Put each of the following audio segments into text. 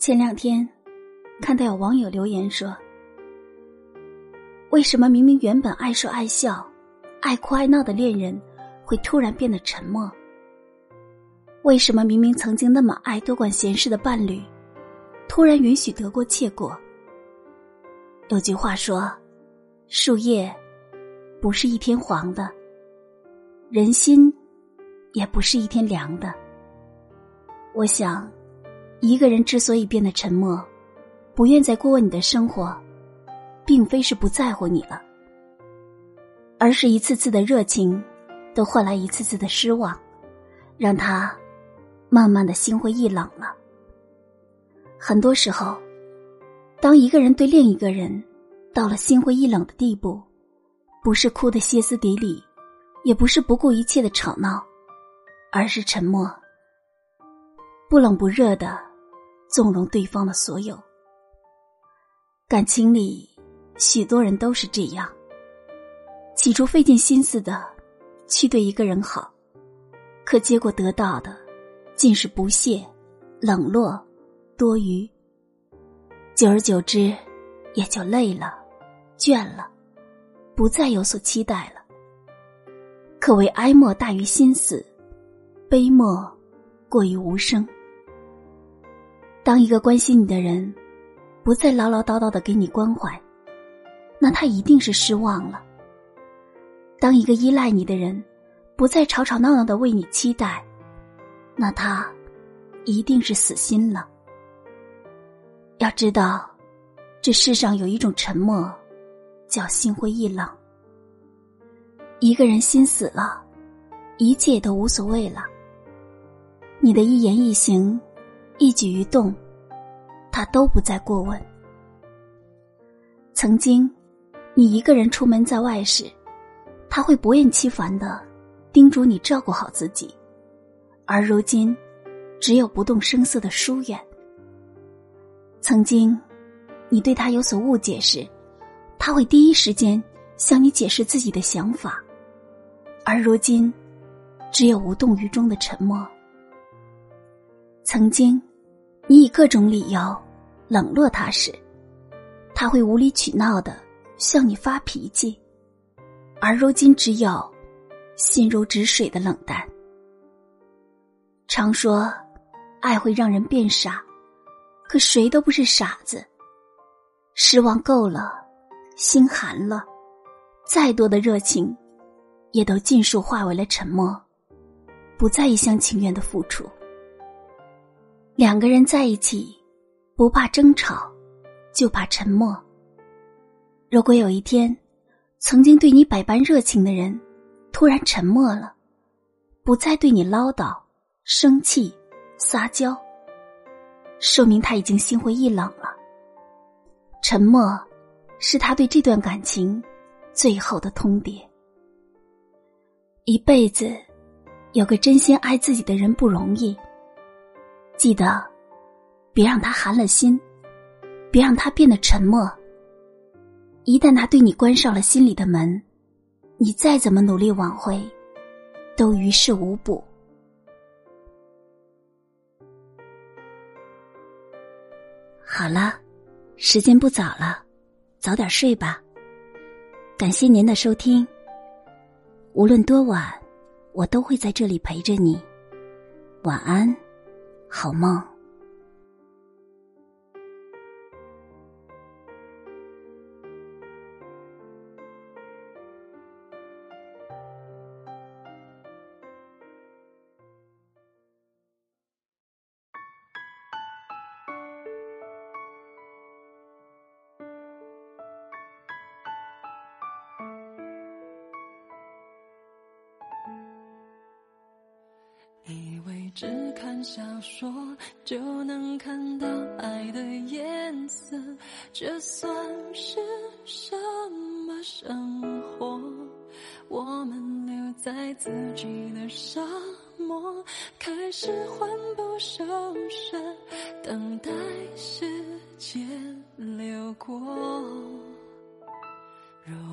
前两天，看到有网友留言说：“为什么明明原本爱说爱笑、爱哭爱闹的恋人，会突然变得沉默？为什么明明曾经那么爱多管闲事的伴侣，突然允许得过且过？”有句话说：“树叶不是一天黄的，人心也不是一天凉的。”我想。一个人之所以变得沉默，不愿再过问你的生活，并非是不在乎你了，而是一次次的热情，都换来一次次的失望，让他慢慢的心灰意冷了。很多时候，当一个人对另一个人到了心灰意冷的地步，不是哭得歇斯底里，也不是不顾一切的吵闹，而是沉默，不冷不热的。纵容对方的所有，感情里许多人都是这样。起初费尽心思的去对一个人好，可结果得到的尽是不屑、冷落、多余。久而久之，也就累了、倦了，不再有所期待了。可谓哀莫大于心死，悲莫过于无声。当一个关心你的人，不再唠唠叨叨的给你关怀，那他一定是失望了；当一个依赖你的人，不再吵吵闹闹的为你期待，那他一定是死心了。要知道，这世上有一种沉默，叫心灰意冷。一个人心死了，一切都无所谓了。你的一言一行。一举一动，他都不再过问。曾经，你一个人出门在外时，他会不厌其烦的叮嘱你照顾好自己；而如今，只有不动声色的疏远。曾经，你对他有所误解时，他会第一时间向你解释自己的想法；而如今，只有无动于衷的沉默。曾经。你以各种理由冷落他时，他会无理取闹的向你发脾气；而如今，只有心如止水的冷淡。常说，爱会让人变傻，可谁都不是傻子。失望够了，心寒了，再多的热情，也都尽数化为了沉默，不再一厢情愿的付出。两个人在一起，不怕争吵，就怕沉默。如果有一天，曾经对你百般热情的人，突然沉默了，不再对你唠叨、生气、撒娇，说明他已经心灰意冷了。沉默，是他对这段感情最后的通牒。一辈子，有个真心爱自己的人不容易。记得，别让他寒了心，别让他变得沉默。一旦他对你关上了心里的门，你再怎么努力挽回，都于事无补。好了，时间不早了，早点睡吧。感谢您的收听。无论多晚，我都会在这里陪着你。晚安。好梦。只看小说就能看到爱的颜色，这算是什么生活？我们留在自己的沙漠，开始魂不守舍，等待时间流过。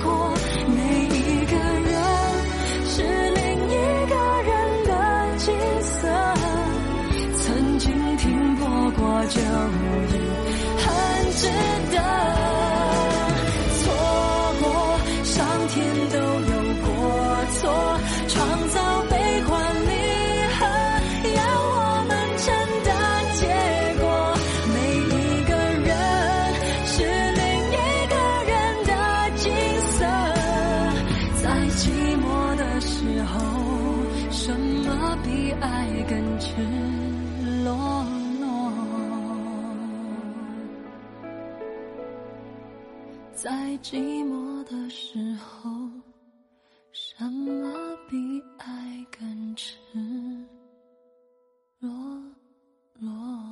结爱更赤裸裸在寂寞的时候什么比爱更赤裸裸